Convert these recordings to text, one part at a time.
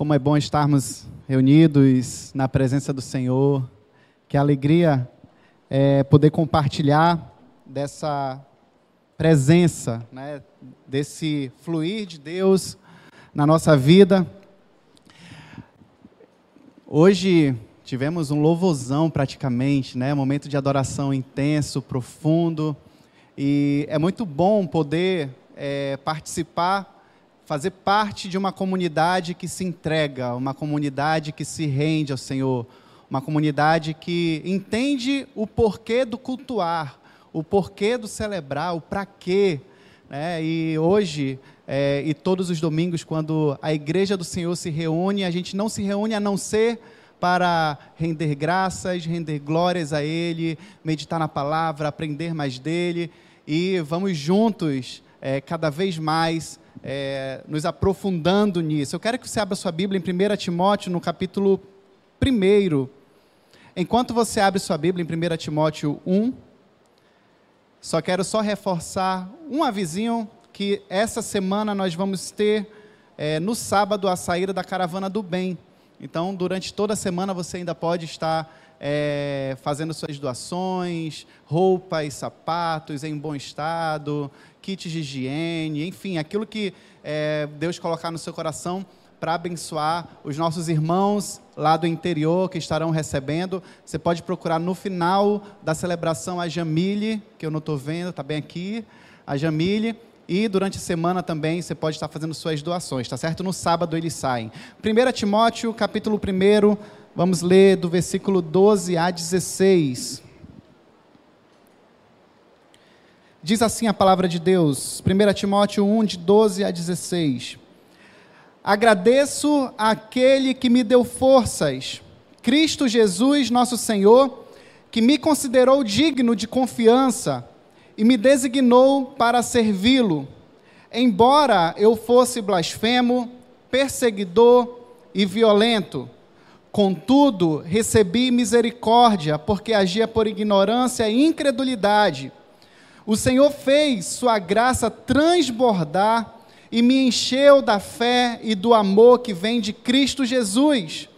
Como é bom estarmos reunidos na presença do Senhor. Que alegria é poder compartilhar dessa presença, né, desse fluir de Deus na nossa vida. Hoje tivemos um louvorzão praticamente, né, momento de adoração intenso, profundo, e é muito bom poder é, participar fazer parte de uma comunidade que se entrega, uma comunidade que se rende ao Senhor, uma comunidade que entende o porquê do cultuar, o porquê do celebrar, o para quê. Né? E hoje, é, e todos os domingos, quando a igreja do Senhor se reúne, a gente não se reúne a não ser para render graças, render glórias a Ele, meditar na palavra, aprender mais dele, e vamos juntos, é, cada vez mais, é, nos aprofundando nisso. Eu quero que você abra sua Bíblia em 1 Timóteo, no capítulo 1. Enquanto você abre sua Bíblia em 1 Timóteo 1, só quero só reforçar um avisinho que essa semana nós vamos ter é, no sábado a saída da caravana do bem. Então, durante toda a semana você ainda pode estar é, fazendo suas doações, roupas, sapatos em bom estado, kits de higiene, enfim, aquilo que é, Deus colocar no seu coração para abençoar os nossos irmãos lá do interior que estarão recebendo. Você pode procurar no final da celebração a Jamile, que eu não estou vendo, está bem aqui, a Jamile. E durante a semana também você pode estar fazendo suas doações, tá certo? No sábado eles saem. 1 Timóteo, capítulo 1, vamos ler do versículo 12 a 16. Diz assim a palavra de Deus, 1 Timóteo 1, de 12 a 16. Agradeço àquele que me deu forças, Cristo Jesus, nosso Senhor, que me considerou digno de confiança e me designou para servi-lo, embora eu fosse blasfemo, perseguidor e violento. Contudo, recebi misericórdia, porque agia por ignorância e incredulidade o Senhor fez sua graça transbordar e me encheu da fé e do amor que vem de Cristo Jesus.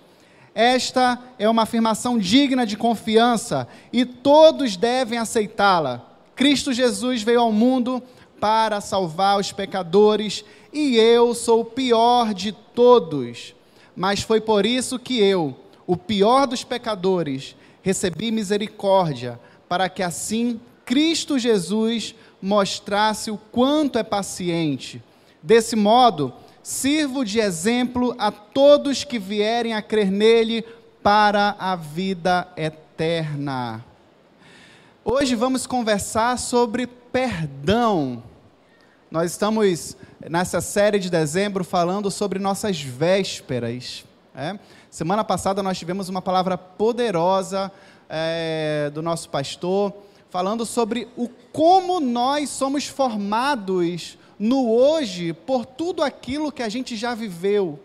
Esta é uma afirmação digna de confiança e todos devem aceitá-la. Cristo Jesus veio ao mundo para salvar os pecadores e eu sou o pior de todos. Mas foi por isso que eu, o pior dos pecadores, recebi misericórdia, para que assim Cristo Jesus mostrasse o quanto é paciente. Desse modo, sirvo de exemplo a todos que vierem a crer nele para a vida eterna. Hoje vamos conversar sobre perdão. Nós estamos nessa série de dezembro falando sobre nossas vésperas. É? Semana passada nós tivemos uma palavra poderosa é, do nosso pastor falando sobre o como nós somos formados no hoje por tudo aquilo que a gente já viveu,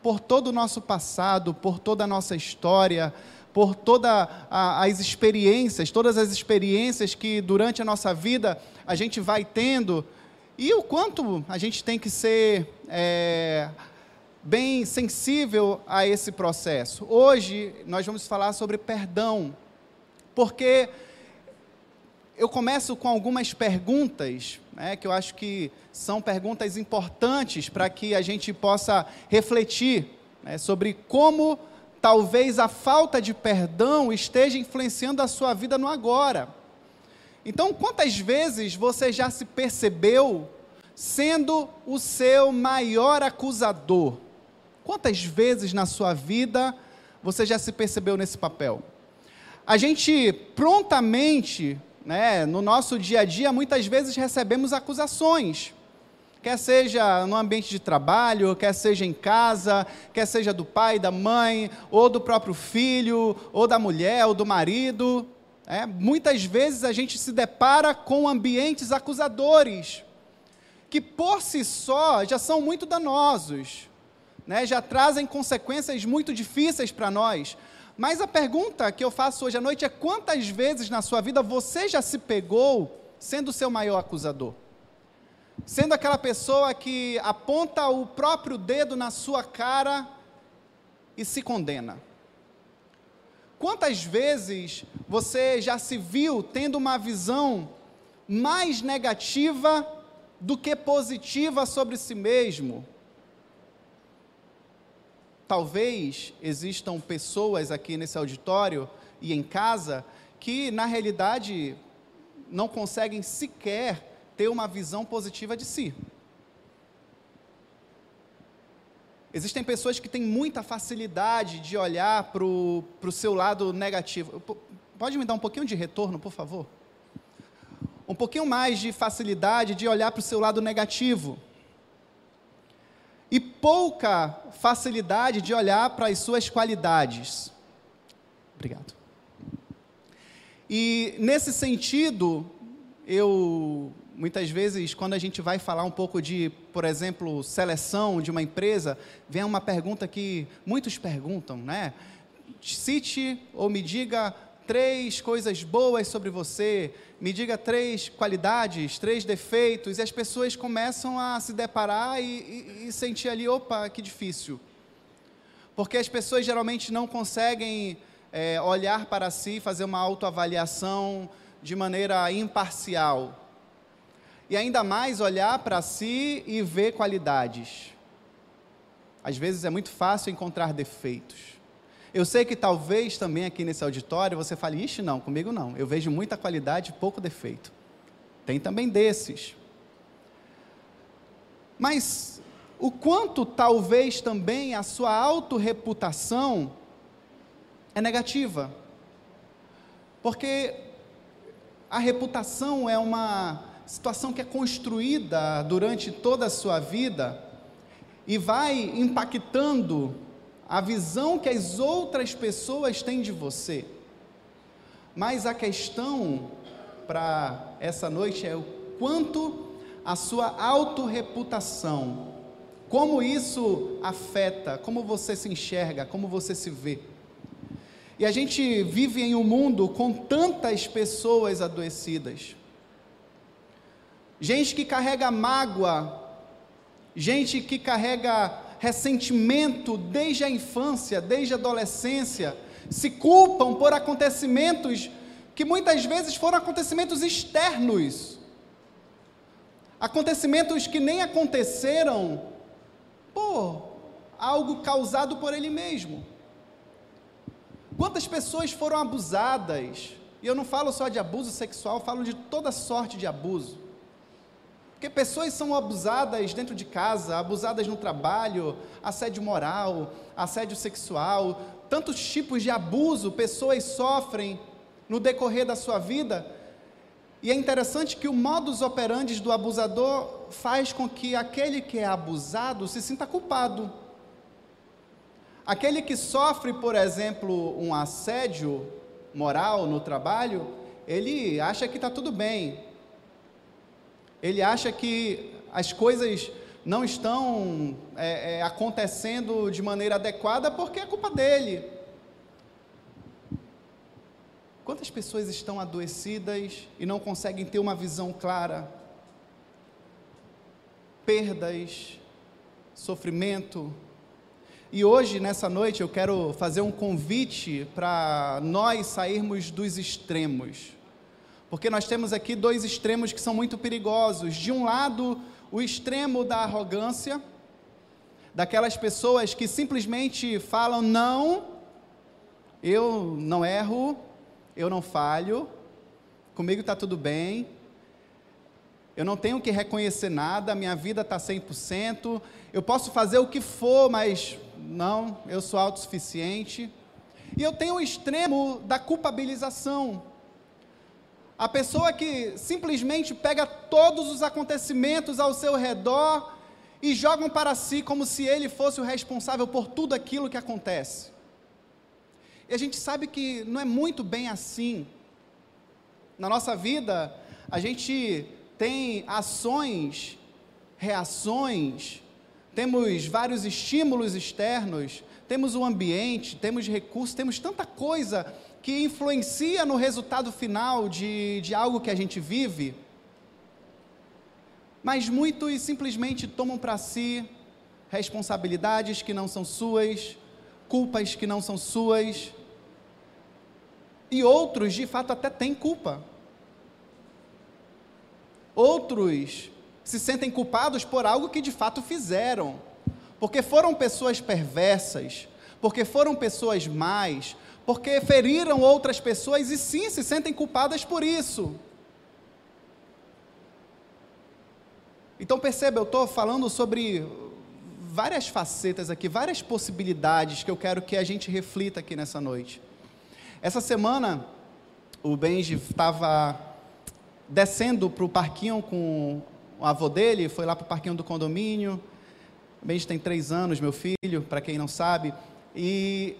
por todo o nosso passado, por toda a nossa história, por todas as experiências, todas as experiências que durante a nossa vida a gente vai tendo, e o quanto a gente tem que ser é, bem sensível a esse processo. Hoje nós vamos falar sobre perdão, porque eu começo com algumas perguntas, né, que eu acho que são perguntas importantes para que a gente possa refletir né, sobre como talvez a falta de perdão esteja influenciando a sua vida no agora. Então, quantas vezes você já se percebeu sendo o seu maior acusador? Quantas vezes na sua vida você já se percebeu nesse papel? A gente prontamente né, no nosso dia a dia, muitas vezes recebemos acusações. Quer seja no ambiente de trabalho, quer seja em casa, quer seja do pai, da mãe, ou do próprio filho, ou da mulher, ou do marido. É, muitas vezes a gente se depara com ambientes acusadores, que por si só já são muito danosos, né, já trazem consequências muito difíceis para nós. Mas a pergunta que eu faço hoje à noite é: quantas vezes na sua vida você já se pegou sendo o seu maior acusador? Sendo aquela pessoa que aponta o próprio dedo na sua cara e se condena. Quantas vezes você já se viu tendo uma visão mais negativa do que positiva sobre si mesmo? Talvez existam pessoas aqui nesse auditório e em casa que, na realidade, não conseguem sequer ter uma visão positiva de si. Existem pessoas que têm muita facilidade de olhar para o seu lado negativo. Pode me dar um pouquinho de retorno, por favor? Um pouquinho mais de facilidade de olhar para o seu lado negativo. E pouca facilidade de olhar para as suas qualidades. Obrigado. E nesse sentido, eu muitas vezes, quando a gente vai falar um pouco de, por exemplo, seleção de uma empresa, vem uma pergunta que muitos perguntam, né? Cite ou me diga três coisas boas sobre você, me diga três qualidades, três defeitos, e as pessoas começam a se deparar e, e, e sentir ali, opa, que difícil. Porque as pessoas geralmente não conseguem é, olhar para si, fazer uma autoavaliação de maneira imparcial e ainda mais olhar para si e ver qualidades. Às vezes é muito fácil encontrar defeitos. Eu sei que talvez também aqui nesse auditório você fale, ixi, não, comigo não. Eu vejo muita qualidade e pouco defeito. Tem também desses. Mas o quanto talvez também a sua autorreputação é negativa. Porque a reputação é uma situação que é construída durante toda a sua vida e vai impactando a visão que as outras pessoas têm de você. Mas a questão para essa noite é o quanto a sua autorreputação, como isso afeta, como você se enxerga, como você se vê. E a gente vive em um mundo com tantas pessoas adoecidas gente que carrega mágoa, gente que carrega ressentimento desde a infância, desde a adolescência, se culpam por acontecimentos que muitas vezes foram acontecimentos externos, acontecimentos que nem aconteceram por algo causado por ele mesmo. Quantas pessoas foram abusadas? E eu não falo só de abuso sexual, falo de toda sorte de abuso. Porque pessoas são abusadas dentro de casa, abusadas no trabalho, assédio moral, assédio sexual, tantos tipos de abuso pessoas sofrem no decorrer da sua vida. E é interessante que o modus operandi do abusador faz com que aquele que é abusado se sinta culpado. Aquele que sofre, por exemplo, um assédio moral no trabalho, ele acha que está tudo bem, ele acha que as coisas não estão é, é, acontecendo de maneira adequada porque é culpa dele. Quantas pessoas estão adoecidas e não conseguem ter uma visão clara? Perdas, sofrimento. E hoje, nessa noite, eu quero fazer um convite para nós sairmos dos extremos. Porque nós temos aqui dois extremos que são muito perigosos. De um lado, o extremo da arrogância, daquelas pessoas que simplesmente falam: não, eu não erro, eu não falho, comigo está tudo bem, eu não tenho que reconhecer nada, minha vida está 100%, eu posso fazer o que for, mas não, eu sou autossuficiente. E eu tenho o extremo da culpabilização a pessoa que simplesmente pega todos os acontecimentos ao seu redor e jogam para si como se ele fosse o responsável por tudo aquilo que acontece. E a gente sabe que não é muito bem assim. Na nossa vida, a gente tem ações, reações, temos vários estímulos externos, temos o ambiente, temos recursos, temos tanta coisa que influencia no resultado final de, de algo que a gente vive, mas muitos simplesmente tomam para si responsabilidades que não são suas, culpas que não são suas. E outros, de fato, até têm culpa. Outros se sentem culpados por algo que de fato fizeram, porque foram pessoas perversas, porque foram pessoas más, porque feriram outras pessoas e sim se sentem culpadas por isso. Então perceba, eu estou falando sobre várias facetas aqui, várias possibilidades que eu quero que a gente reflita aqui nessa noite. Essa semana, o Benji estava descendo para o parquinho com o avô dele, foi lá para o parquinho do condomínio. O Benji tem três anos, meu filho, para quem não sabe. E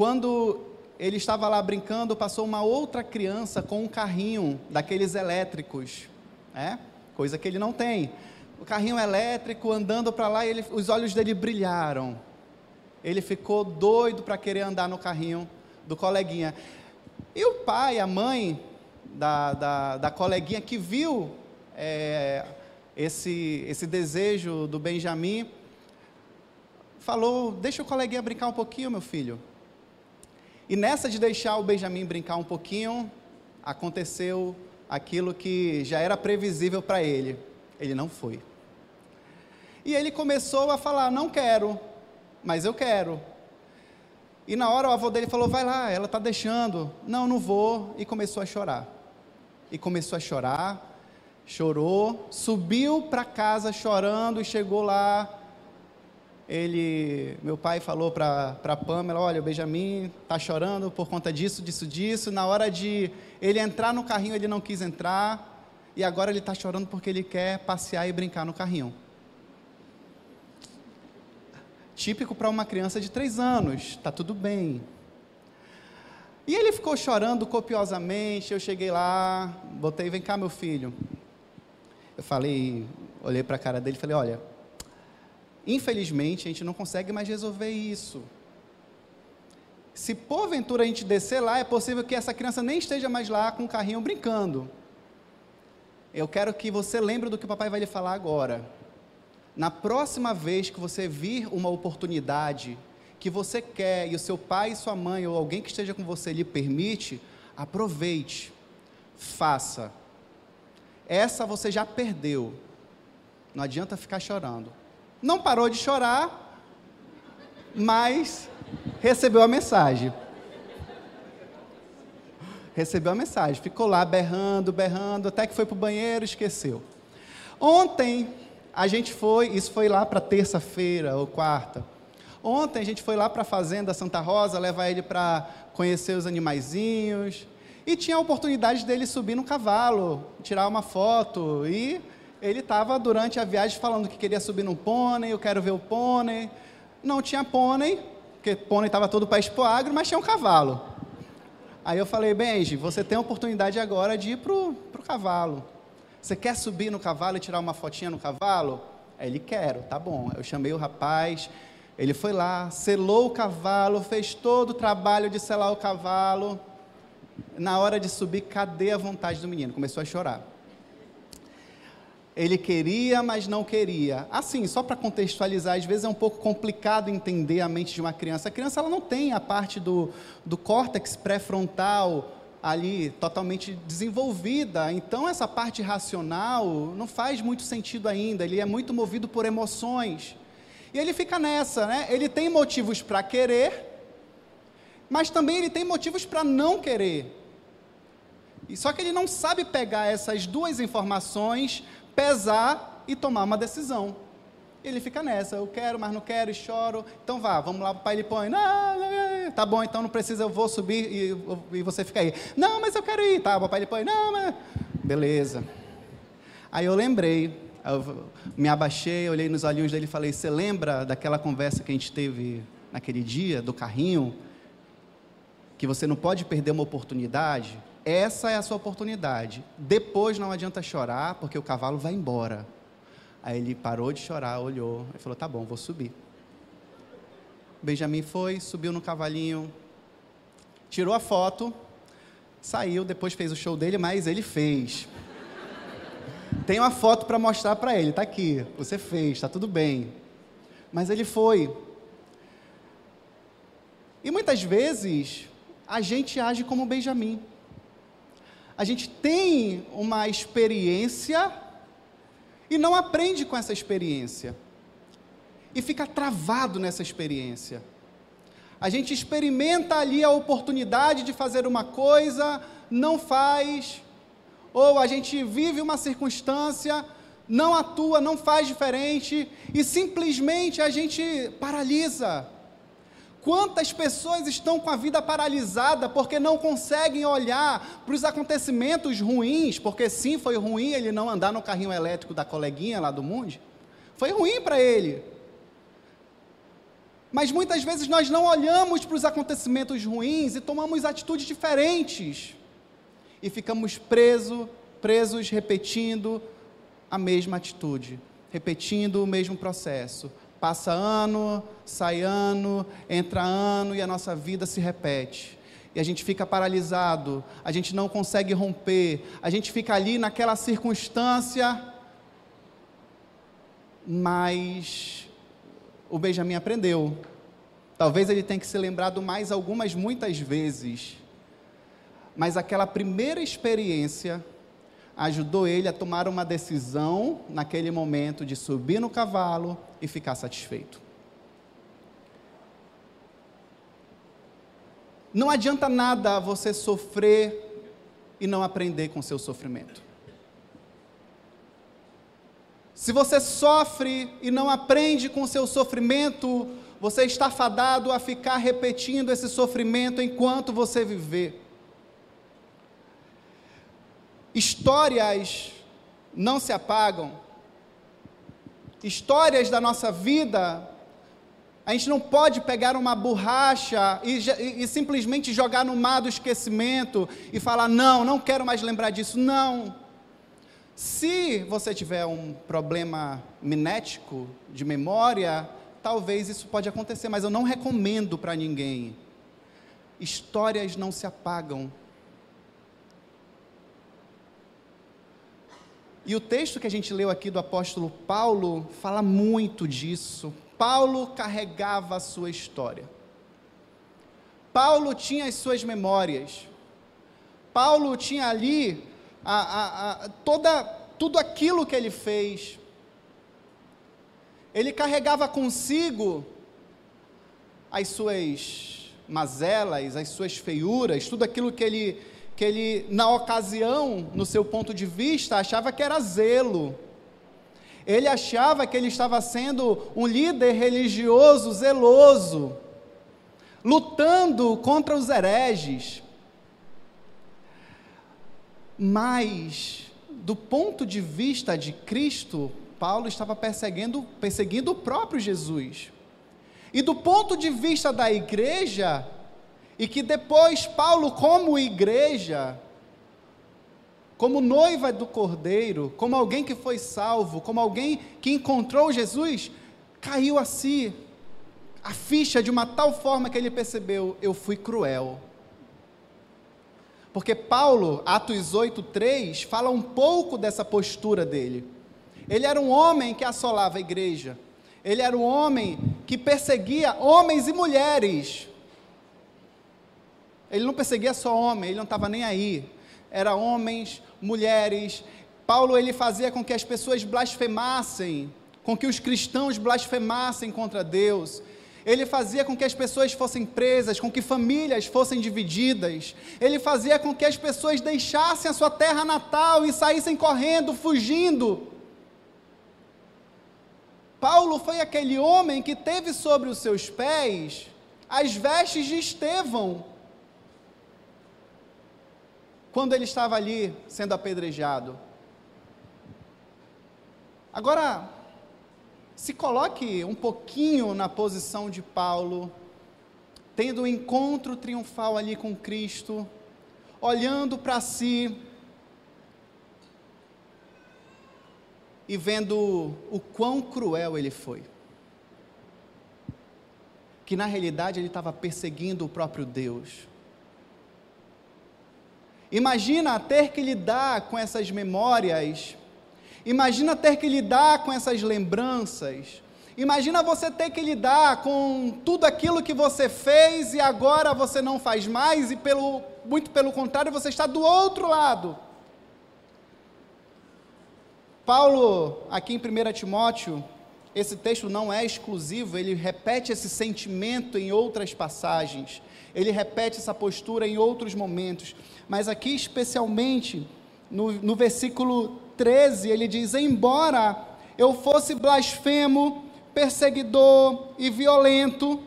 quando ele estava lá brincando, passou uma outra criança com um carrinho daqueles elétricos, né? coisa que ele não tem. O carrinho elétrico andando para lá, ele, os olhos dele brilharam. Ele ficou doido para querer andar no carrinho do coleguinha. E o pai, a mãe da, da, da coleguinha que viu é, esse, esse desejo do Benjamin, falou: Deixa o coleguinha brincar um pouquinho, meu filho. E nessa de deixar o Benjamin brincar um pouquinho, aconteceu aquilo que já era previsível para ele. Ele não foi. E ele começou a falar: Não quero, mas eu quero. E na hora o avô dele falou: Vai lá, ela está deixando. Não, não vou. E começou a chorar. E começou a chorar, chorou, subiu para casa chorando e chegou lá ele, meu pai falou para a Pamela, olha, o Benjamin está chorando por conta disso, disso, disso. Na hora de ele entrar no carrinho, ele não quis entrar. E agora ele está chorando porque ele quer passear e brincar no carrinho. Típico para uma criança de três anos, está tudo bem. E ele ficou chorando copiosamente. Eu cheguei lá, botei, vem cá, meu filho. Eu falei, olhei para a cara dele e falei, olha, Infelizmente, a gente não consegue mais resolver isso. Se porventura a gente descer lá, é possível que essa criança nem esteja mais lá com o carrinho brincando. Eu quero que você lembre do que o papai vai lhe falar agora. Na próxima vez que você vir uma oportunidade que você quer e o seu pai sua mãe ou alguém que esteja com você lhe permite, aproveite, faça. Essa você já perdeu. Não adianta ficar chorando. Não parou de chorar, mas recebeu a mensagem. Recebeu a mensagem, ficou lá berrando, berrando, até que foi para o banheiro, esqueceu. Ontem a gente foi, isso foi lá para terça-feira ou quarta. Ontem a gente foi lá para a fazenda Santa Rosa, levar ele para conhecer os animaizinhos. E tinha a oportunidade dele subir no cavalo, tirar uma foto e ele estava durante a viagem falando que queria subir num pônei, eu quero ver o pônei. Não tinha pônei, porque pônei estava todo para Expo Agro, mas tinha um cavalo. Aí eu falei, Benji, você tem a oportunidade agora de ir para o cavalo. Você quer subir no cavalo e tirar uma fotinha no cavalo? Ele, quero, tá bom. Eu chamei o rapaz, ele foi lá, selou o cavalo, fez todo o trabalho de selar o cavalo. Na hora de subir, cadê a vontade do menino? Começou a chorar. Ele queria, mas não queria. Assim, só para contextualizar, às vezes é um pouco complicado entender a mente de uma criança. A criança ela não tem a parte do, do córtex pré-frontal ali totalmente desenvolvida. Então, essa parte racional não faz muito sentido ainda. Ele é muito movido por emoções. E ele fica nessa, né? Ele tem motivos para querer, mas também ele tem motivos para não querer. E só que ele não sabe pegar essas duas informações pesar e tomar uma decisão. Ele fica nessa, eu quero, mas não quero, e choro. Então vá, vamos lá, o pai ele põe, não, não, tá bom, então não precisa, eu vou subir e, e você fica aí. Não, mas eu quero ir, tá, o papai ele põe, não, mas... Beleza. Aí eu lembrei, eu me abaixei, olhei nos olhinhos dele e falei, você lembra daquela conversa que a gente teve naquele dia, do carrinho? Que você não pode perder uma oportunidade? Essa é a sua oportunidade. Depois não adianta chorar, porque o cavalo vai embora. Aí ele parou de chorar, olhou e falou: Tá bom, vou subir. Benjamin foi, subiu no cavalinho, tirou a foto, saiu, depois fez o show dele, mas ele fez. Tem uma foto para mostrar para ele, tá aqui. Você fez, tá tudo bem. Mas ele foi. E muitas vezes a gente age como Benjamim. A gente tem uma experiência e não aprende com essa experiência. E fica travado nessa experiência. A gente experimenta ali a oportunidade de fazer uma coisa, não faz, ou a gente vive uma circunstância, não atua, não faz diferente, e simplesmente a gente paralisa. Quantas pessoas estão com a vida paralisada porque não conseguem olhar para os acontecimentos ruins, porque sim, foi ruim ele não andar no carrinho elétrico da coleguinha lá do mundo, foi ruim para ele. Mas muitas vezes nós não olhamos para os acontecimentos ruins e tomamos atitudes diferentes. E ficamos presos, presos repetindo a mesma atitude, repetindo o mesmo processo. Passa ano, sai ano, entra ano e a nossa vida se repete. E a gente fica paralisado, a gente não consegue romper, a gente fica ali naquela circunstância, mas o Benjamin aprendeu. Talvez ele tenha que ser lembrado mais algumas, muitas vezes. Mas aquela primeira experiência ajudou ele a tomar uma decisão naquele momento de subir no cavalo e ficar satisfeito. Não adianta nada você sofrer e não aprender com seu sofrimento. Se você sofre e não aprende com seu sofrimento, você está fadado a ficar repetindo esse sofrimento enquanto você viver. Histórias não se apagam. Histórias da nossa vida, a gente não pode pegar uma borracha e, e, e, simplesmente jogar no mar do esquecimento e falar: não, não quero mais lembrar disso. Não. Se você tiver um problema minético de memória, talvez isso pode acontecer, mas eu não recomendo para ninguém. Histórias não se apagam, E o texto que a gente leu aqui do apóstolo Paulo fala muito disso. Paulo carregava a sua história. Paulo tinha as suas memórias. Paulo tinha ali a, a, a, toda, tudo aquilo que ele fez. Ele carregava consigo as suas mazelas, as suas feiuras, tudo aquilo que ele que ele, na ocasião, no seu ponto de vista, achava que era zelo. Ele achava que ele estava sendo um líder religioso zeloso, lutando contra os hereges. Mas, do ponto de vista de Cristo, Paulo estava perseguindo, perseguindo o próprio Jesus. E do ponto de vista da igreja, e que depois Paulo, como igreja, como noiva do Cordeiro, como alguém que foi salvo, como alguém que encontrou Jesus, caiu a si a ficha de uma tal forma que ele percebeu: eu fui cruel. Porque Paulo, Atos 8:3, fala um pouco dessa postura dele. Ele era um homem que assolava a igreja. Ele era um homem que perseguia homens e mulheres ele não perseguia só homem, ele não estava nem aí. Era homens, mulheres. Paulo ele fazia com que as pessoas blasfemassem, com que os cristãos blasfemassem contra Deus. Ele fazia com que as pessoas fossem presas, com que famílias fossem divididas. Ele fazia com que as pessoas deixassem a sua terra natal e saíssem correndo, fugindo. Paulo foi aquele homem que teve sobre os seus pés as vestes de Estevão, quando ele estava ali sendo apedrejado. Agora, se coloque um pouquinho na posição de Paulo, tendo um encontro triunfal ali com Cristo, olhando para si e vendo o quão cruel ele foi. Que na realidade ele estava perseguindo o próprio Deus Imagina ter que lidar com essas memórias, imagina ter que lidar com essas lembranças, Imagina você ter que lidar com tudo aquilo que você fez e agora você não faz mais, e pelo, muito pelo contrário, você está do outro lado. Paulo, aqui em 1 Timóteo, esse texto não é exclusivo, ele repete esse sentimento em outras passagens, ele repete essa postura em outros momentos, mas aqui especialmente no, no versículo 13, ele diz: Embora eu fosse blasfemo, perseguidor e violento,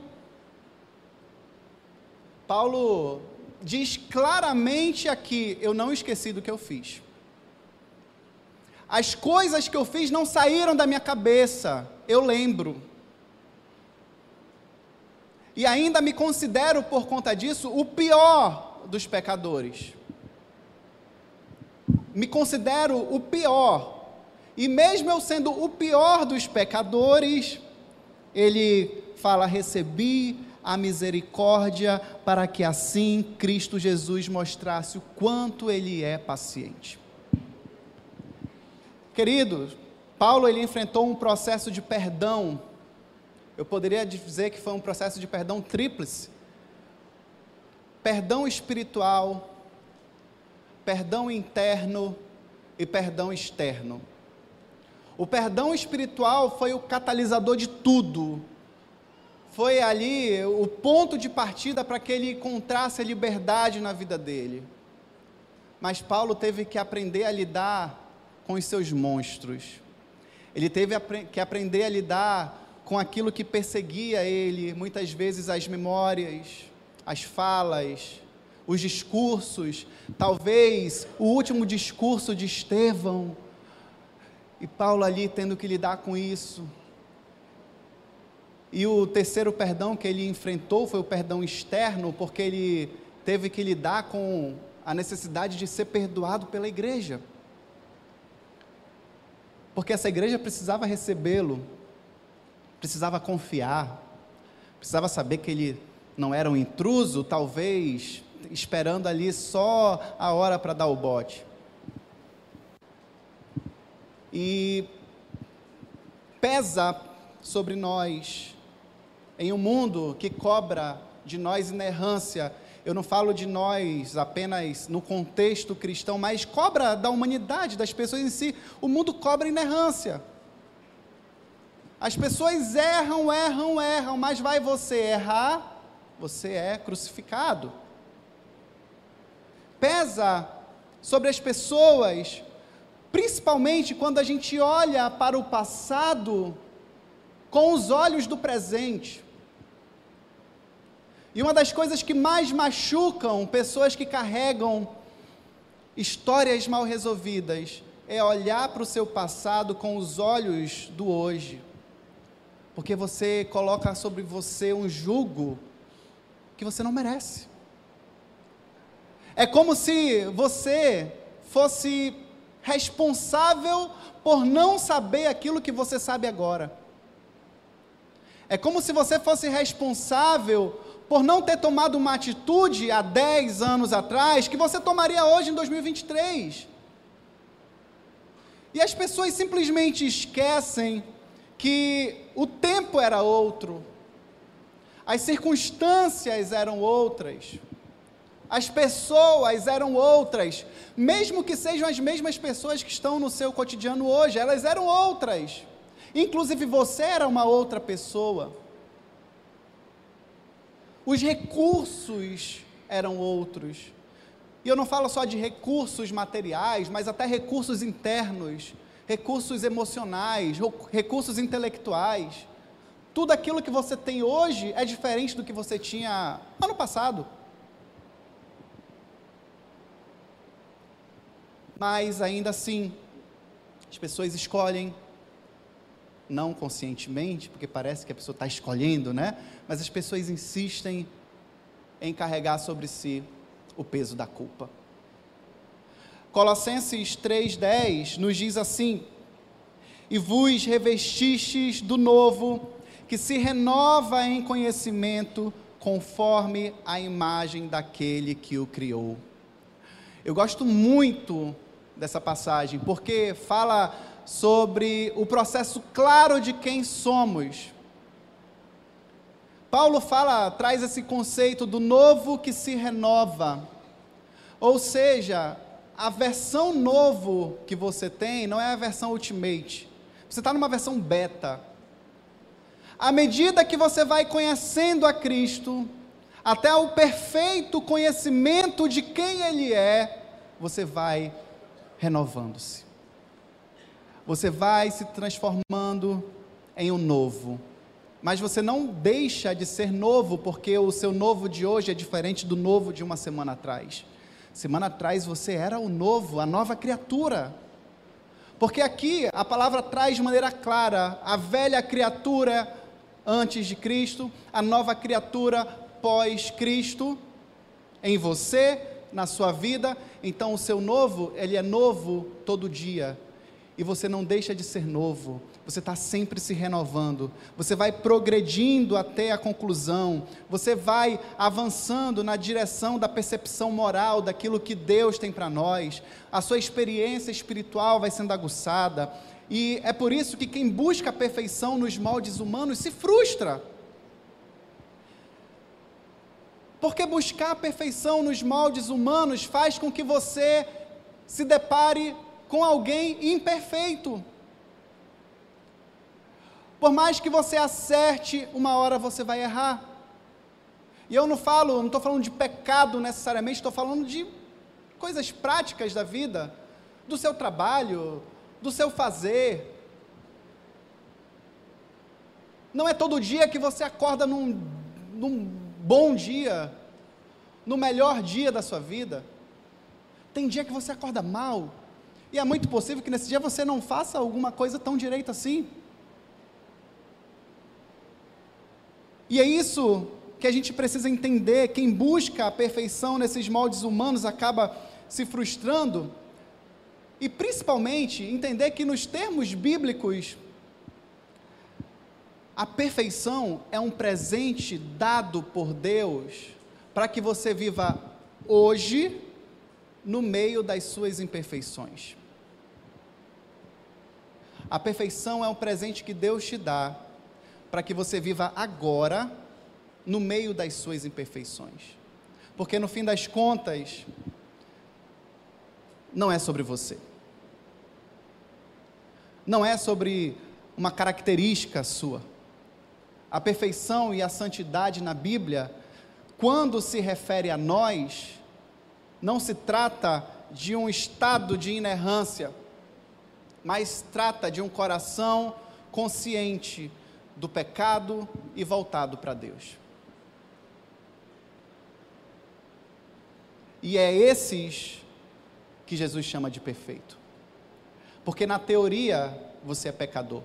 Paulo diz claramente aqui: Eu não esqueci do que eu fiz. As coisas que eu fiz não saíram da minha cabeça, eu lembro. E ainda me considero, por conta disso, o pior dos pecadores. Me considero o pior. E mesmo eu sendo o pior dos pecadores, ele fala: recebi a misericórdia para que assim Cristo Jesus mostrasse o quanto ele é paciente. Queridos, Paulo ele enfrentou um processo de perdão. Eu poderia dizer que foi um processo de perdão tríplice. Perdão espiritual, perdão interno e perdão externo. O perdão espiritual foi o catalisador de tudo. Foi ali o ponto de partida para que ele encontrasse a liberdade na vida dele. Mas Paulo teve que aprender a lidar com os seus monstros. Ele teve que aprender a lidar com aquilo que perseguia ele, muitas vezes as memórias, as falas, os discursos, talvez o último discurso de Estevão, e Paulo ali tendo que lidar com isso. E o terceiro perdão que ele enfrentou foi o perdão externo, porque ele teve que lidar com a necessidade de ser perdoado pela igreja. Porque essa igreja precisava recebê-lo, precisava confiar, precisava saber que ele não era um intruso, talvez esperando ali só a hora para dar o bote. E pesa sobre nós, em um mundo que cobra de nós inerrância, eu não falo de nós apenas no contexto cristão, mas cobra da humanidade, das pessoas em si. O mundo cobra inerrância. As pessoas erram, erram, erram, mas vai você errar, você é crucificado. Pesa sobre as pessoas, principalmente quando a gente olha para o passado com os olhos do presente. E uma das coisas que mais machucam pessoas que carregam histórias mal resolvidas é olhar para o seu passado com os olhos do hoje. Porque você coloca sobre você um jugo que você não merece. É como se você fosse responsável por não saber aquilo que você sabe agora. É como se você fosse responsável por não ter tomado uma atitude há 10 anos atrás que você tomaria hoje em 2023. E as pessoas simplesmente esquecem que o tempo era outro, as circunstâncias eram outras, as pessoas eram outras, mesmo que sejam as mesmas pessoas que estão no seu cotidiano hoje, elas eram outras. Inclusive você era uma outra pessoa. Os recursos eram outros. E eu não falo só de recursos materiais, mas até recursos internos, recursos emocionais, recursos intelectuais. Tudo aquilo que você tem hoje é diferente do que você tinha ano passado. Mas ainda assim, as pessoas escolhem não conscientemente, porque parece que a pessoa está escolhendo, né? Mas as pessoas insistem em carregar sobre si o peso da culpa. Colossenses 3,10 nos diz assim: E vos revestistes do novo, que se renova em conhecimento, conforme a imagem daquele que o criou. Eu gosto muito dessa passagem, porque fala sobre o processo claro de quem somos. Paulo fala, traz esse conceito do novo que se renova. Ou seja, a versão novo que você tem não é a versão ultimate. Você está numa versão beta. À medida que você vai conhecendo a Cristo, até o perfeito conhecimento de quem Ele é, você vai renovando-se. Você vai se transformando em um novo. Mas você não deixa de ser novo, porque o seu novo de hoje é diferente do novo de uma semana atrás. Semana atrás você era o novo, a nova criatura. Porque aqui a palavra traz de maneira clara a velha criatura antes de Cristo, a nova criatura pós-Cristo em você, na sua vida. Então o seu novo, ele é novo todo dia. E você não deixa de ser novo, você está sempre se renovando, você vai progredindo até a conclusão, você vai avançando na direção da percepção moral daquilo que Deus tem para nós, a sua experiência espiritual vai sendo aguçada, e é por isso que quem busca a perfeição nos moldes humanos se frustra. Porque buscar a perfeição nos moldes humanos faz com que você se depare com alguém imperfeito. Por mais que você acerte, uma hora você vai errar. E eu não falo, não estou falando de pecado necessariamente, estou falando de coisas práticas da vida, do seu trabalho, do seu fazer. Não é todo dia que você acorda num, num bom dia, no melhor dia da sua vida. Tem dia que você acorda mal, e é muito possível que nesse dia você não faça alguma coisa tão direita assim. E é isso que a gente precisa entender. Quem busca a perfeição nesses moldes humanos acaba se frustrando. E principalmente entender que nos termos bíblicos, a perfeição é um presente dado por Deus para que você viva hoje no meio das suas imperfeições. A perfeição é um presente que Deus te dá para que você viva agora, no meio das suas imperfeições. Porque no fim das contas, não é sobre você. Não é sobre uma característica sua. A perfeição e a santidade na Bíblia, quando se refere a nós, não se trata de um estado de inerrância, mas trata de um coração consciente do pecado e voltado para Deus. E é esses que Jesus chama de perfeito. Porque na teoria você é pecador,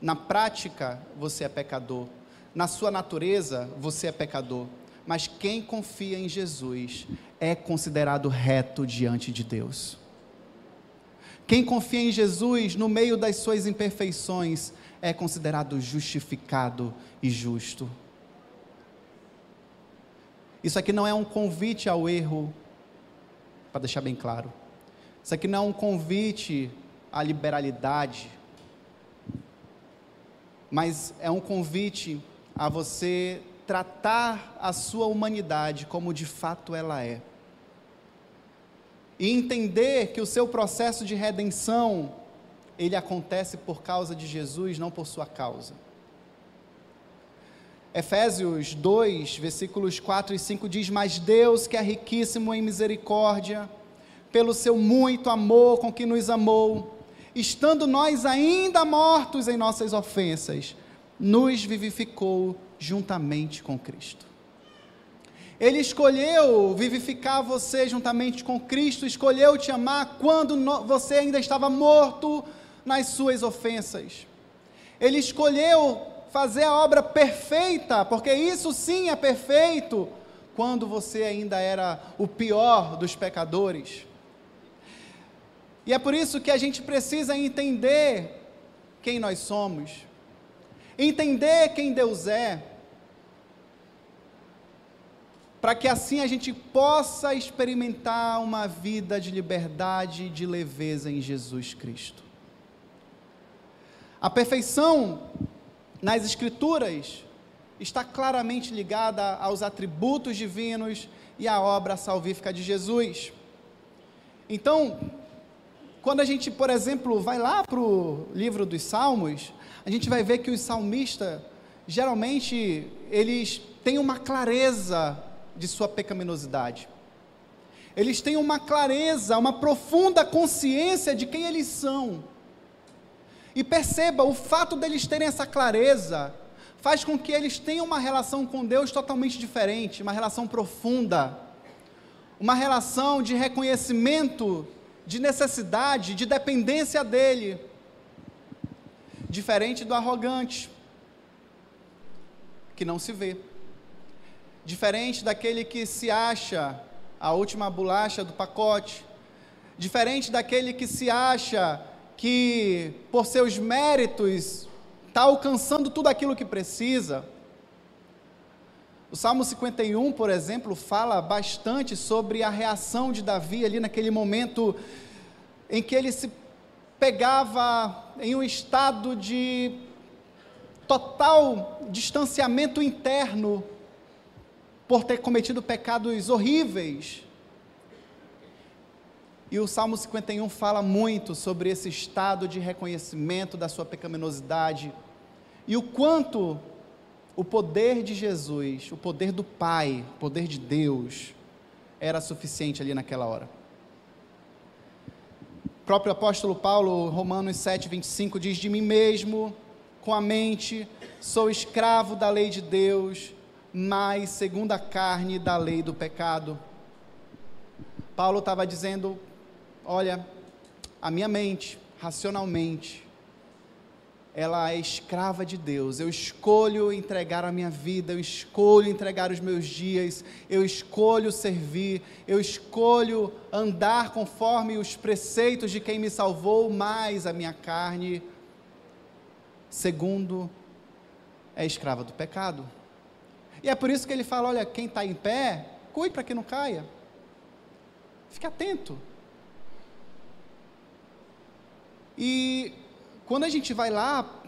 na prática você é pecador, na sua natureza você é pecador, mas quem confia em Jesus é considerado reto diante de Deus. Quem confia em Jesus no meio das suas imperfeições é considerado justificado e justo. Isso aqui não é um convite ao erro, para deixar bem claro. Isso aqui não é um convite à liberalidade, mas é um convite a você tratar a sua humanidade como de fato ela é. E entender que o seu processo de redenção ele acontece por causa de Jesus, não por sua causa. Efésios 2, versículos 4 e 5 diz: Mas Deus, que é riquíssimo em misericórdia, pelo seu muito amor com que nos amou, estando nós ainda mortos em nossas ofensas, nos vivificou juntamente com Cristo. Ele escolheu vivificar você juntamente com Cristo, escolheu te amar quando você ainda estava morto nas suas ofensas. Ele escolheu fazer a obra perfeita, porque isso sim é perfeito, quando você ainda era o pior dos pecadores. E é por isso que a gente precisa entender quem nós somos, entender quem Deus é. Para que assim a gente possa experimentar uma vida de liberdade e de leveza em Jesus Cristo. A perfeição nas Escrituras está claramente ligada aos atributos divinos e à obra salvífica de Jesus. Então, quando a gente, por exemplo, vai lá para o livro dos Salmos, a gente vai ver que os salmistas, geralmente, eles têm uma clareza de sua pecaminosidade. Eles têm uma clareza, uma profunda consciência de quem eles são. E perceba, o fato deles terem essa clareza faz com que eles tenham uma relação com Deus totalmente diferente, uma relação profunda, uma relação de reconhecimento, de necessidade, de dependência dele, diferente do arrogante, que não se vê diferente daquele que se acha a última bolacha do pacote, diferente daquele que se acha que por seus méritos está alcançando tudo aquilo que precisa. O Salmo 51, por exemplo, fala bastante sobre a reação de Davi ali naquele momento em que ele se pegava em um estado de total distanciamento interno por ter cometido pecados horríveis. E o Salmo 51 fala muito sobre esse estado de reconhecimento da sua pecaminosidade e o quanto o poder de Jesus, o poder do Pai, o poder de Deus, era suficiente ali naquela hora. O próprio apóstolo Paulo, Romanos 7, 25, diz: De mim mesmo, com a mente, sou escravo da lei de Deus mas segundo a carne da lei do pecado. Paulo estava dizendo: olha, a minha mente, racionalmente, ela é escrava de Deus. Eu escolho entregar a minha vida, eu escolho entregar os meus dias, eu escolho servir, eu escolho andar conforme os preceitos de quem me salvou, mas a minha carne, segundo, é escrava do pecado. E é por isso que ele fala: olha, quem está em pé, cuide para que não caia. Fique atento. E quando a gente vai lá,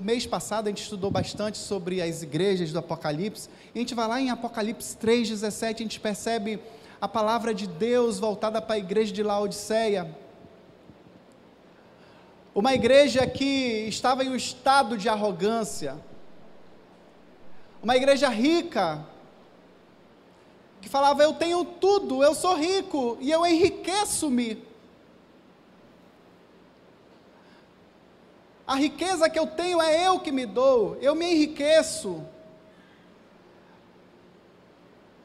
mês passado a gente estudou bastante sobre as igrejas do Apocalipse, e a gente vai lá em Apocalipse 3,17, a gente percebe a palavra de Deus voltada para a igreja de Laodiceia. Uma igreja que estava em um estado de arrogância, uma igreja rica, que falava: Eu tenho tudo, eu sou rico e eu enriqueço-me. A riqueza que eu tenho é eu que me dou, eu me enriqueço.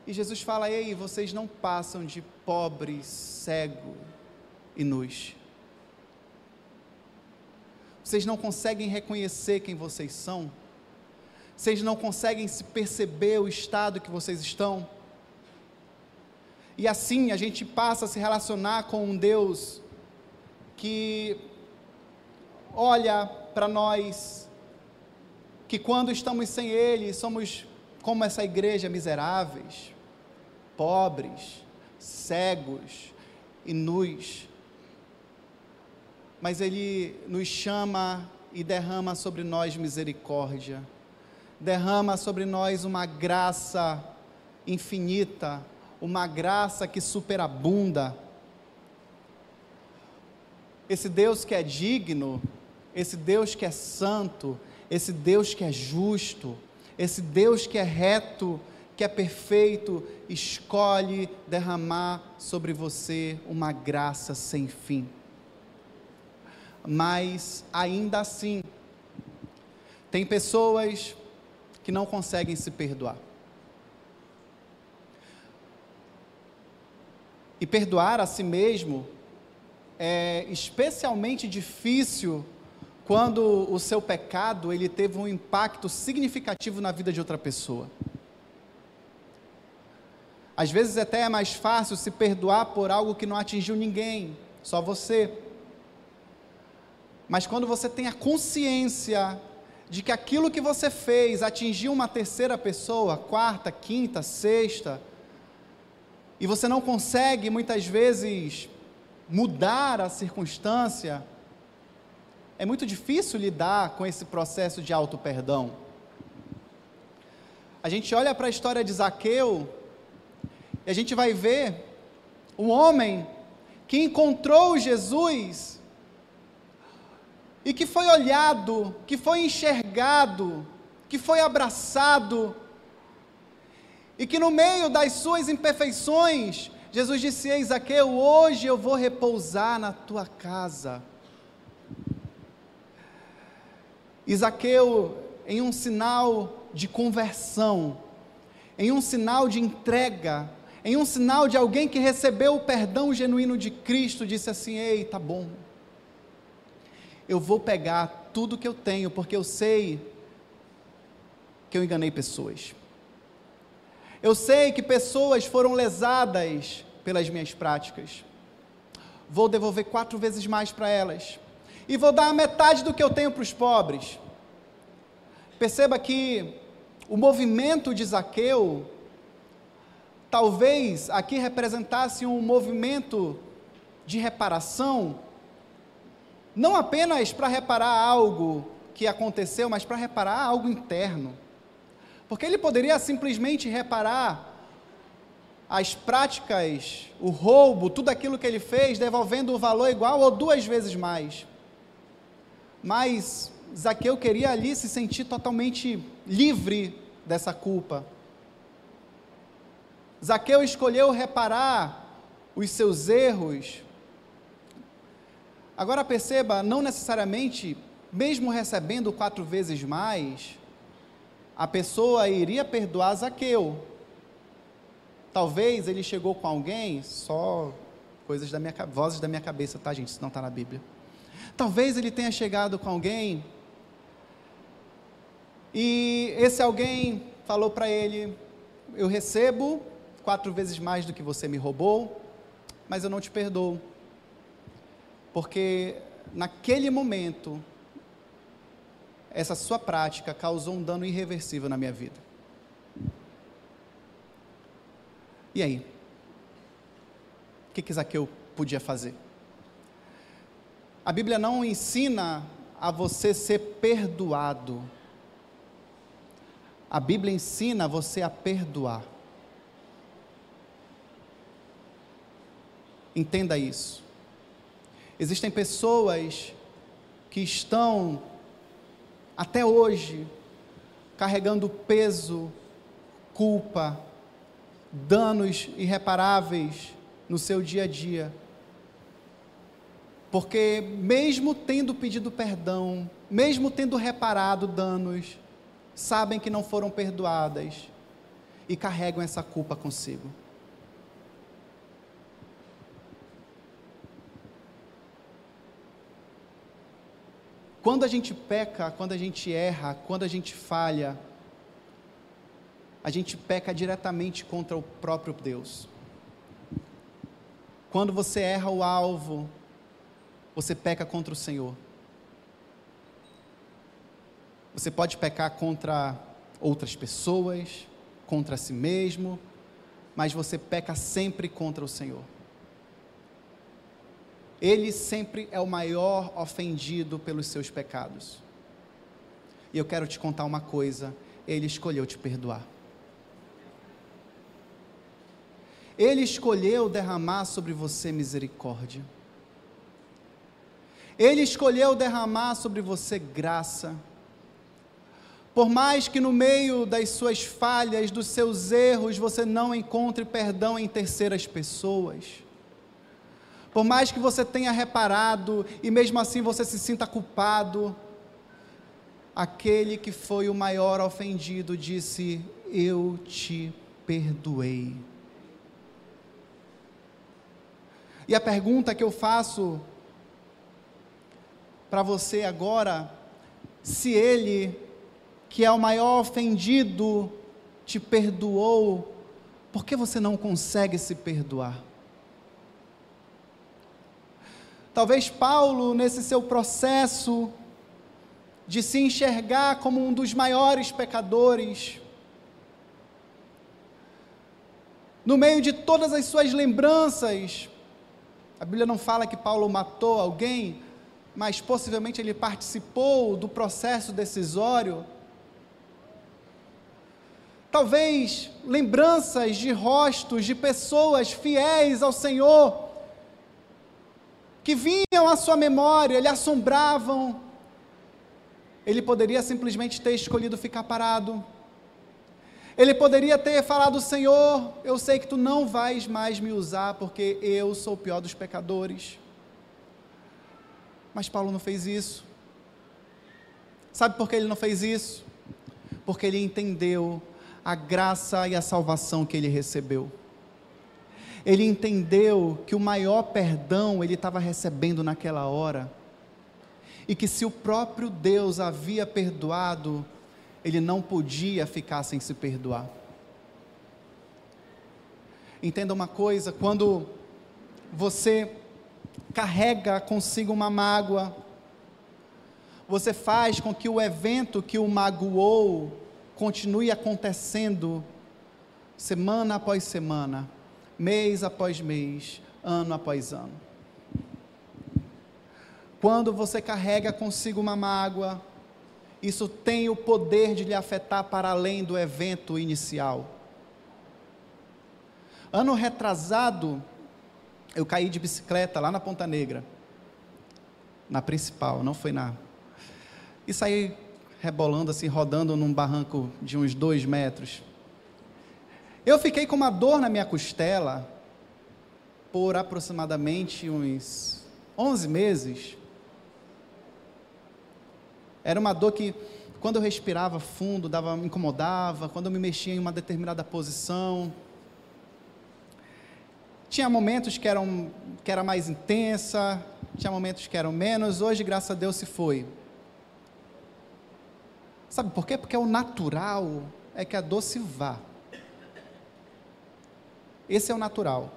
E Jesus fala: Ei, vocês não passam de pobre, cego e nus. Vocês não conseguem reconhecer quem vocês são vocês não conseguem se perceber o estado que vocês estão. E assim a gente passa a se relacionar com um Deus que olha para nós, que quando estamos sem Ele, somos como essa igreja miseráveis, pobres, cegos e nus. Mas Ele nos chama e derrama sobre nós misericórdia derrama sobre nós uma graça infinita, uma graça que superabunda. Esse Deus que é digno, esse Deus que é santo, esse Deus que é justo, esse Deus que é reto, que é perfeito, escolhe derramar sobre você uma graça sem fim. Mas ainda assim, tem pessoas que não conseguem se perdoar. E perdoar a si mesmo é especialmente difícil quando o seu pecado ele teve um impacto significativo na vida de outra pessoa. Às vezes até é mais fácil se perdoar por algo que não atingiu ninguém, só você. Mas quando você tem a consciência de que aquilo que você fez atingiu uma terceira pessoa, quarta, quinta, sexta, e você não consegue muitas vezes mudar a circunstância, é muito difícil lidar com esse processo de auto-perdão. A gente olha para a história de Zaqueu e a gente vai ver um homem que encontrou Jesus e que foi olhado, que foi enxergado, que foi abraçado, e que no meio das suas imperfeições, Jesus disse: Ei, Zaqueu, hoje eu vou repousar na tua casa. Isaqueu, em um sinal de conversão, em um sinal de entrega, em um sinal de alguém que recebeu o perdão genuíno de Cristo, disse assim: Ei, tá bom, eu vou pegar tudo que eu tenho, porque eu sei que eu enganei pessoas. Eu sei que pessoas foram lesadas pelas minhas práticas. Vou devolver quatro vezes mais para elas. E vou dar a metade do que eu tenho para os pobres. Perceba que o movimento de Zaqueu, talvez aqui representasse um movimento de reparação não apenas para reparar algo que aconteceu, mas para reparar algo interno. Porque ele poderia simplesmente reparar as práticas, o roubo, tudo aquilo que ele fez, devolvendo o valor igual ou duas vezes mais. Mas Zaqueu queria ali se sentir totalmente livre dessa culpa. Zaqueu escolheu reparar os seus erros Agora perceba, não necessariamente, mesmo recebendo quatro vezes mais, a pessoa iria perdoar Zaqueu. Talvez ele chegou com alguém, só coisas da minha vozes da minha cabeça, tá, gente? Isso não está na Bíblia. Talvez ele tenha chegado com alguém e esse alguém falou para ele: Eu recebo quatro vezes mais do que você me roubou, mas eu não te perdoo porque naquele momento, essa sua prática causou um dano irreversível na minha vida. E aí? O que, que Zaqueu podia fazer? A Bíblia não ensina a você ser perdoado. A Bíblia ensina você a perdoar. Entenda isso. Existem pessoas que estão, até hoje, carregando peso, culpa, danos irreparáveis no seu dia a dia. Porque, mesmo tendo pedido perdão, mesmo tendo reparado danos, sabem que não foram perdoadas e carregam essa culpa consigo. Quando a gente peca, quando a gente erra, quando a gente falha, a gente peca diretamente contra o próprio Deus. Quando você erra o alvo, você peca contra o Senhor. Você pode pecar contra outras pessoas, contra si mesmo, mas você peca sempre contra o Senhor. Ele sempre é o maior ofendido pelos seus pecados. E eu quero te contar uma coisa: Ele escolheu te perdoar. Ele escolheu derramar sobre você misericórdia. Ele escolheu derramar sobre você graça. Por mais que no meio das suas falhas, dos seus erros, você não encontre perdão em terceiras pessoas por mais que você tenha reparado e mesmo assim você se sinta culpado, aquele que foi o maior ofendido disse: Eu te perdoei. E a pergunta que eu faço para você agora, se ele, que é o maior ofendido, te perdoou, por que você não consegue se perdoar? Talvez Paulo, nesse seu processo de se enxergar como um dos maiores pecadores, no meio de todas as suas lembranças. A Bíblia não fala que Paulo matou alguém, mas possivelmente ele participou do processo decisório. Talvez lembranças de rostos de pessoas fiéis ao Senhor, que vinham à sua memória, lhe assombravam. Ele poderia simplesmente ter escolhido ficar parado ele poderia ter falado: Senhor, eu sei que tu não vais mais me usar porque eu sou o pior dos pecadores. Mas Paulo não fez isso. Sabe por que ele não fez isso? Porque ele entendeu a graça e a salvação que ele recebeu. Ele entendeu que o maior perdão ele estava recebendo naquela hora. E que se o próprio Deus havia perdoado, ele não podia ficar sem se perdoar. Entenda uma coisa: quando você carrega consigo uma mágoa, você faz com que o evento que o magoou continue acontecendo semana após semana, mês após mês, ano após ano. Quando você carrega consigo uma mágoa, isso tem o poder de lhe afetar para além do evento inicial. Ano retrasado, eu caí de bicicleta lá na Ponta Negra, na principal, não foi na. E saí rebolando assim, rodando num barranco de uns dois metros. Eu fiquei com uma dor na minha costela por aproximadamente uns 11 meses. Era uma dor que, quando eu respirava fundo, dava, me incomodava, quando eu me mexia em uma determinada posição. Tinha momentos que, eram, que era mais intensa, tinha momentos que eram menos, hoje, graças a Deus, se foi. Sabe por quê? Porque o natural é que a dor se vá. Esse é o natural.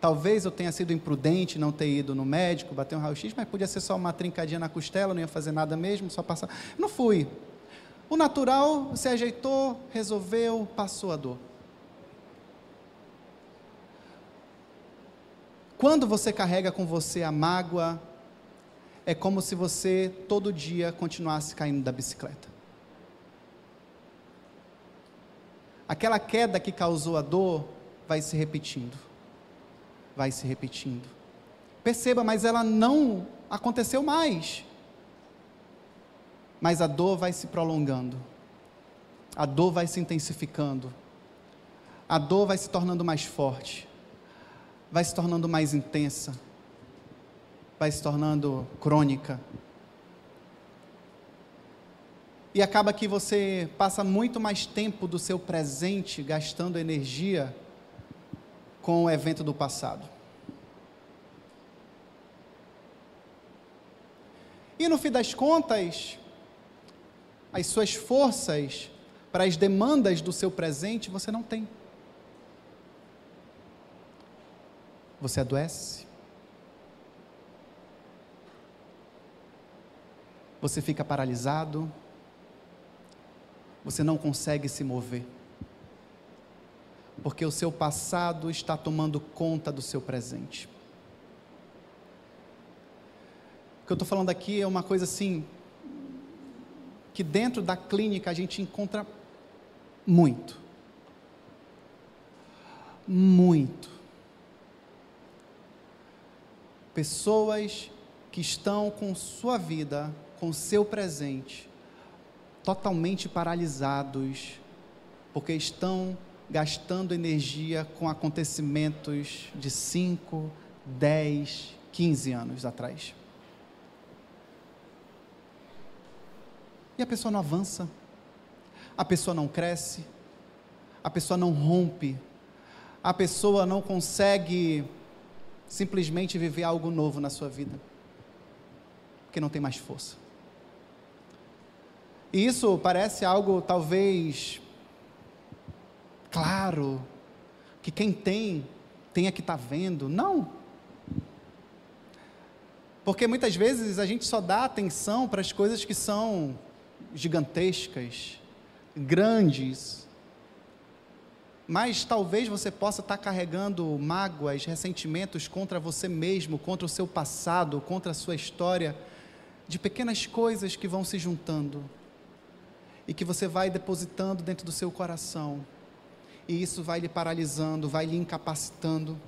Talvez eu tenha sido imprudente, não ter ido no médico, bater um raio-x, mas podia ser só uma trincadinha na costela, não ia fazer nada mesmo, só passar. Não fui. O natural se ajeitou, resolveu, passou a dor. Quando você carrega com você a mágoa, é como se você todo dia continuasse caindo da bicicleta. Aquela queda que causou a dor vai se repetindo vai se repetindo. Perceba, mas ela não aconteceu mais. Mas a dor vai se prolongando. A dor vai se intensificando. A dor vai se tornando mais forte. Vai se tornando mais intensa. Vai se tornando crônica. E acaba que você passa muito mais tempo do seu presente gastando energia com o evento do passado. E no fim das contas, as suas forças para as demandas do seu presente você não tem. Você adoece. Você fica paralisado. Você não consegue se mover porque o seu passado está tomando conta do seu presente. O que eu estou falando aqui é uma coisa assim, que dentro da clínica a gente encontra muito. Muito. Pessoas que estão com sua vida, com seu presente, totalmente paralisados, porque estão gastando energia com acontecimentos de 5, 10, 15 anos atrás. E a pessoa não avança, a pessoa não cresce, a pessoa não rompe, a pessoa não consegue simplesmente viver algo novo na sua vida, porque não tem mais força. E isso parece algo talvez claro, que quem tem, tenha que estar tá vendo. Não. Porque muitas vezes a gente só dá atenção para as coisas que são gigantescas, grandes. mas talvez você possa estar carregando mágoas, ressentimentos contra você mesmo, contra o seu passado, contra a sua história, de pequenas coisas que vão se juntando e que você vai depositando dentro do seu coração, e isso vai lhe paralisando, vai lhe incapacitando.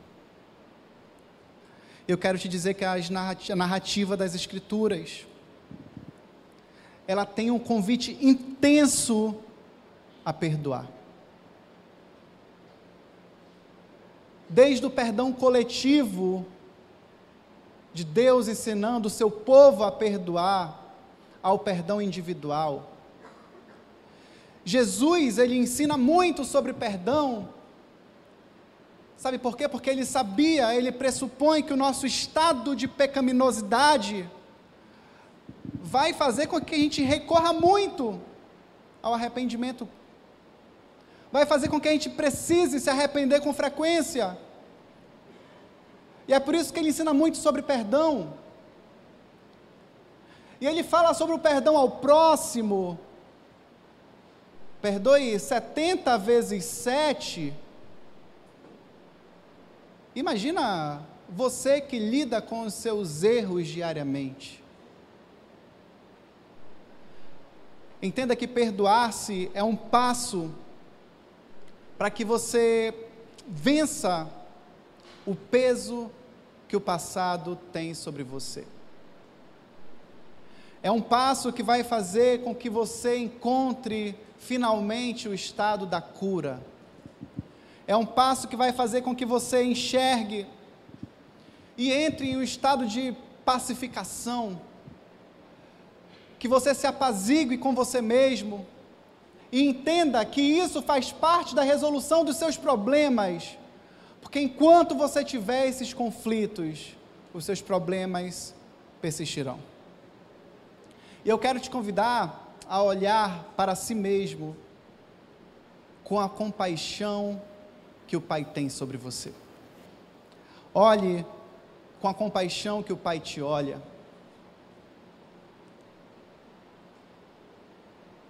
Eu quero te dizer que a narrativa das Escrituras, ela tem um convite intenso a perdoar. Desde o perdão coletivo, de Deus ensinando o seu povo a perdoar, ao perdão individual. Jesus, ele ensina muito sobre perdão. Sabe por quê? Porque ele sabia, ele pressupõe que o nosso estado de pecaminosidade vai fazer com que a gente recorra muito ao arrependimento. Vai fazer com que a gente precise se arrepender com frequência. E é por isso que ele ensina muito sobre perdão. E ele fala sobre o perdão ao próximo. Perdoe 70 vezes 7. Imagina você que lida com os seus erros diariamente. Entenda que perdoar-se é um passo para que você vença o peso que o passado tem sobre você. É um passo que vai fazer com que você encontre finalmente o estado da cura. É um passo que vai fazer com que você enxergue e entre em um estado de pacificação, que você se apazigue com você mesmo e entenda que isso faz parte da resolução dos seus problemas porque enquanto você tiver esses conflitos, os seus problemas persistirão. E eu quero te convidar a olhar para si mesmo com a compaixão que o Pai tem sobre você. Olhe com a compaixão que o Pai te olha.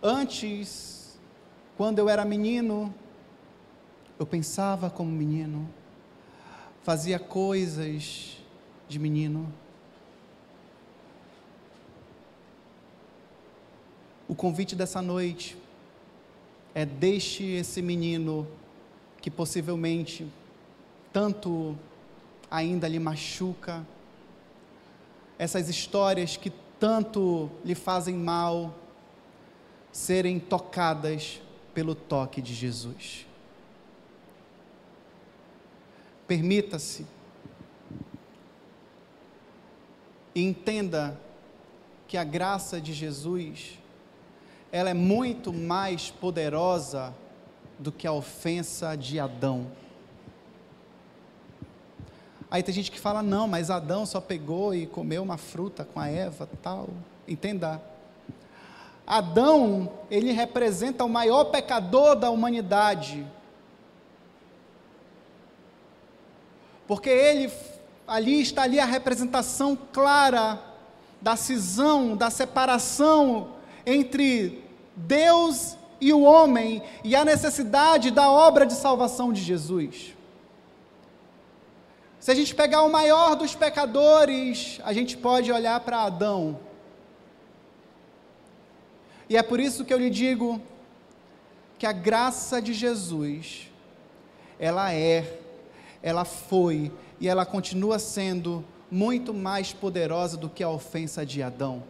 Antes, quando eu era menino, eu pensava como menino, fazia coisas de menino. O convite dessa noite é deixe esse menino que possivelmente tanto ainda lhe machuca, essas histórias que tanto lhe fazem mal, serem tocadas pelo toque de Jesus. Permita-se. E entenda que a graça de Jesus, ela é muito mais poderosa do que a ofensa de Adão. Aí tem gente que fala, não, mas Adão só pegou e comeu uma fruta com a Eva, tal. Entenda. Adão, ele representa o maior pecador da humanidade. porque ele ali está ali a representação clara da cisão, da separação entre Deus e o homem e a necessidade da obra de salvação de Jesus. Se a gente pegar o maior dos pecadores, a gente pode olhar para Adão. E é por isso que eu lhe digo que a graça de Jesus, ela é ela foi e ela continua sendo muito mais poderosa do que a ofensa de Adão.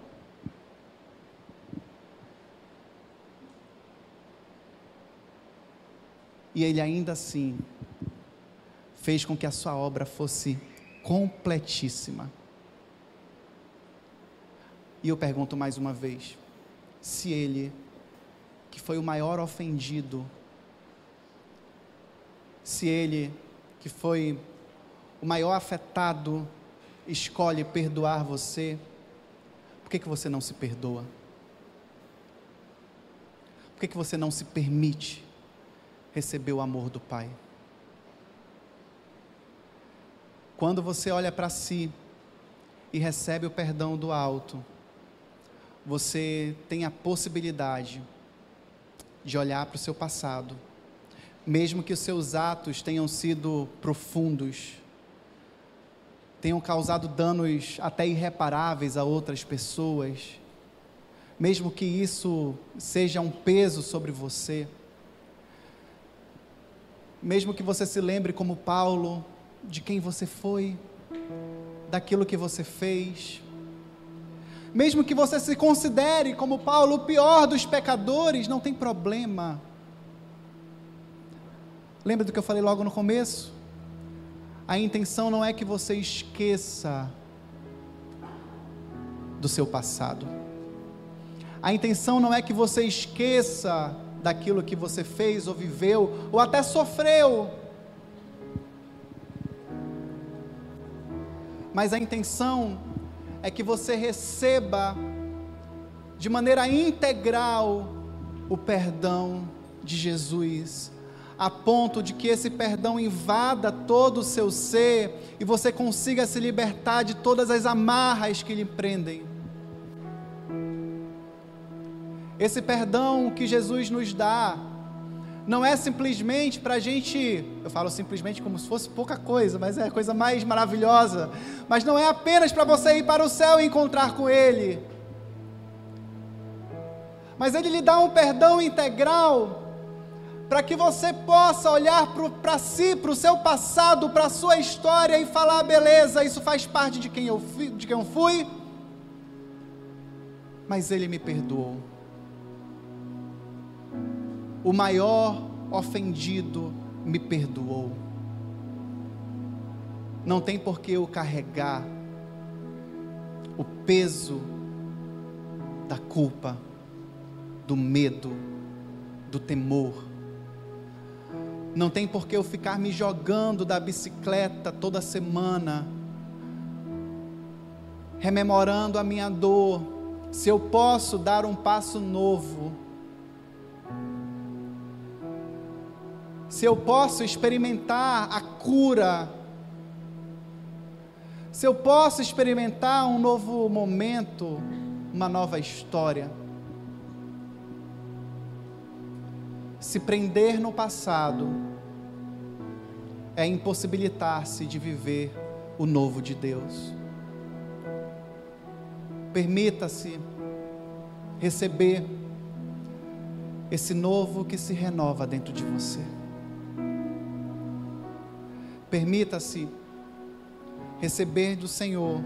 E ele ainda assim fez com que a sua obra fosse completíssima. E eu pergunto mais uma vez: se ele, que foi o maior ofendido, se ele que foi o maior afetado, escolhe perdoar você, por que, que você não se perdoa? Por que, que você não se permite receber o amor do Pai? Quando você olha para si e recebe o perdão do alto, você tem a possibilidade de olhar para o seu passado mesmo que os seus atos tenham sido profundos, tenham causado danos até irreparáveis a outras pessoas, mesmo que isso seja um peso sobre você, mesmo que você se lembre como Paulo de quem você foi, daquilo que você fez, mesmo que você se considere como Paulo o pior dos pecadores, não tem problema. Lembra do que eu falei logo no começo? A intenção não é que você esqueça do seu passado. A intenção não é que você esqueça daquilo que você fez ou viveu ou até sofreu. Mas a intenção é que você receba de maneira integral o perdão de Jesus, a ponto de que esse perdão invada todo o seu ser e você consiga se libertar de todas as amarras que lhe prendem. Esse perdão que Jesus nos dá, não é simplesmente para a gente, eu falo simplesmente como se fosse pouca coisa, mas é a coisa mais maravilhosa, mas não é apenas para você ir para o céu e encontrar com Ele, mas Ele lhe dá um perdão integral, para que você possa olhar para si, para o seu passado, para a sua história e falar: beleza, isso faz parte de quem eu fui, de quem eu fui mas Ele me perdoou o maior ofendido me perdoou. Não tem por que eu carregar o peso da culpa, do medo, do temor. Não tem por que eu ficar me jogando da bicicleta toda semana, rememorando a minha dor. Se eu posso dar um passo novo, se eu posso experimentar a cura, se eu posso experimentar um novo momento, uma nova história. Se prender no passado é impossibilitar-se de viver o novo de Deus. Permita-se receber esse novo que se renova dentro de você. Permita-se receber do Senhor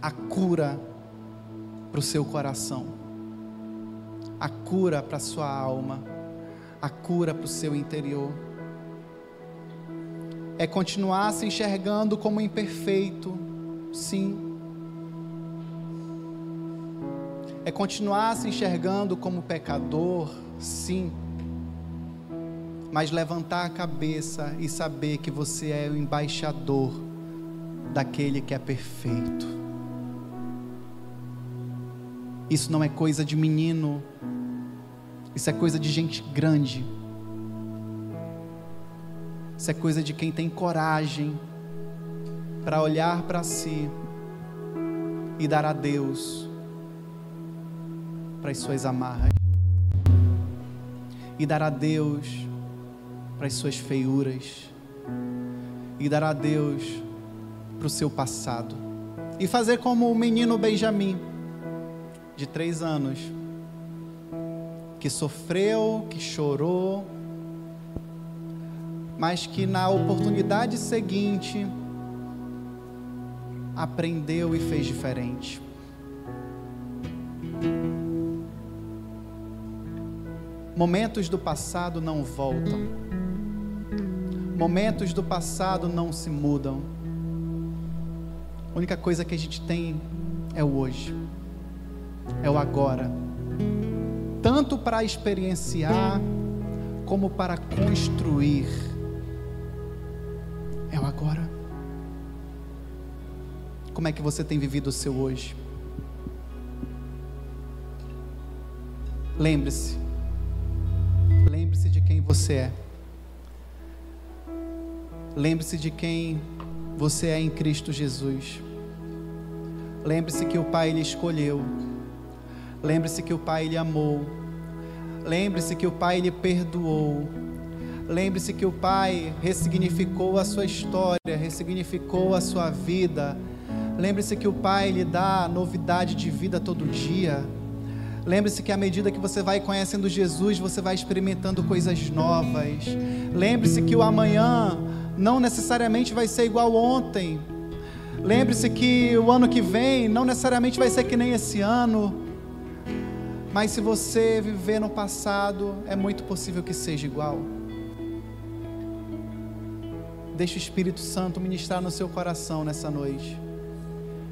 a cura para o seu coração, a cura para a sua alma, a cura para o seu interior. É continuar se enxergando como imperfeito, sim. É continuar se enxergando como pecador, sim mas levantar a cabeça e saber que você é o embaixador daquele que é perfeito. Isso não é coisa de menino, isso é coisa de gente grande. Isso é coisa de quem tem coragem para olhar para si e dar a Deus para as suas amarras. E dar a Deus para as suas feiuras e dar a Deus para o seu passado. E fazer como o menino Benjamim, de três anos, que sofreu, que chorou, mas que na oportunidade seguinte aprendeu e fez diferente. Momentos do passado não voltam. Momentos do passado não se mudam. A única coisa que a gente tem é o hoje, é o agora. Tanto para experienciar, como para construir. É o agora. Como é que você tem vivido o seu hoje? Lembre-se. Lembre-se de quem você é. Lembre-se de quem você é em Cristo Jesus. Lembre-se que o Pai lhe escolheu. Lembre-se que o Pai lhe amou. Lembre-se que o Pai lhe perdoou. Lembre-se que o Pai ressignificou a sua história, ressignificou a sua vida. Lembre-se que o Pai lhe dá novidade de vida todo dia. Lembre-se que à medida que você vai conhecendo Jesus, você vai experimentando coisas novas. Lembre-se que o amanhã não necessariamente vai ser igual ontem. Lembre-se que o ano que vem não necessariamente vai ser que nem esse ano. Mas se você viver no passado, é muito possível que seja igual. Deixe o Espírito Santo ministrar no seu coração nessa noite.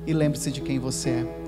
E lembre-se de quem você é.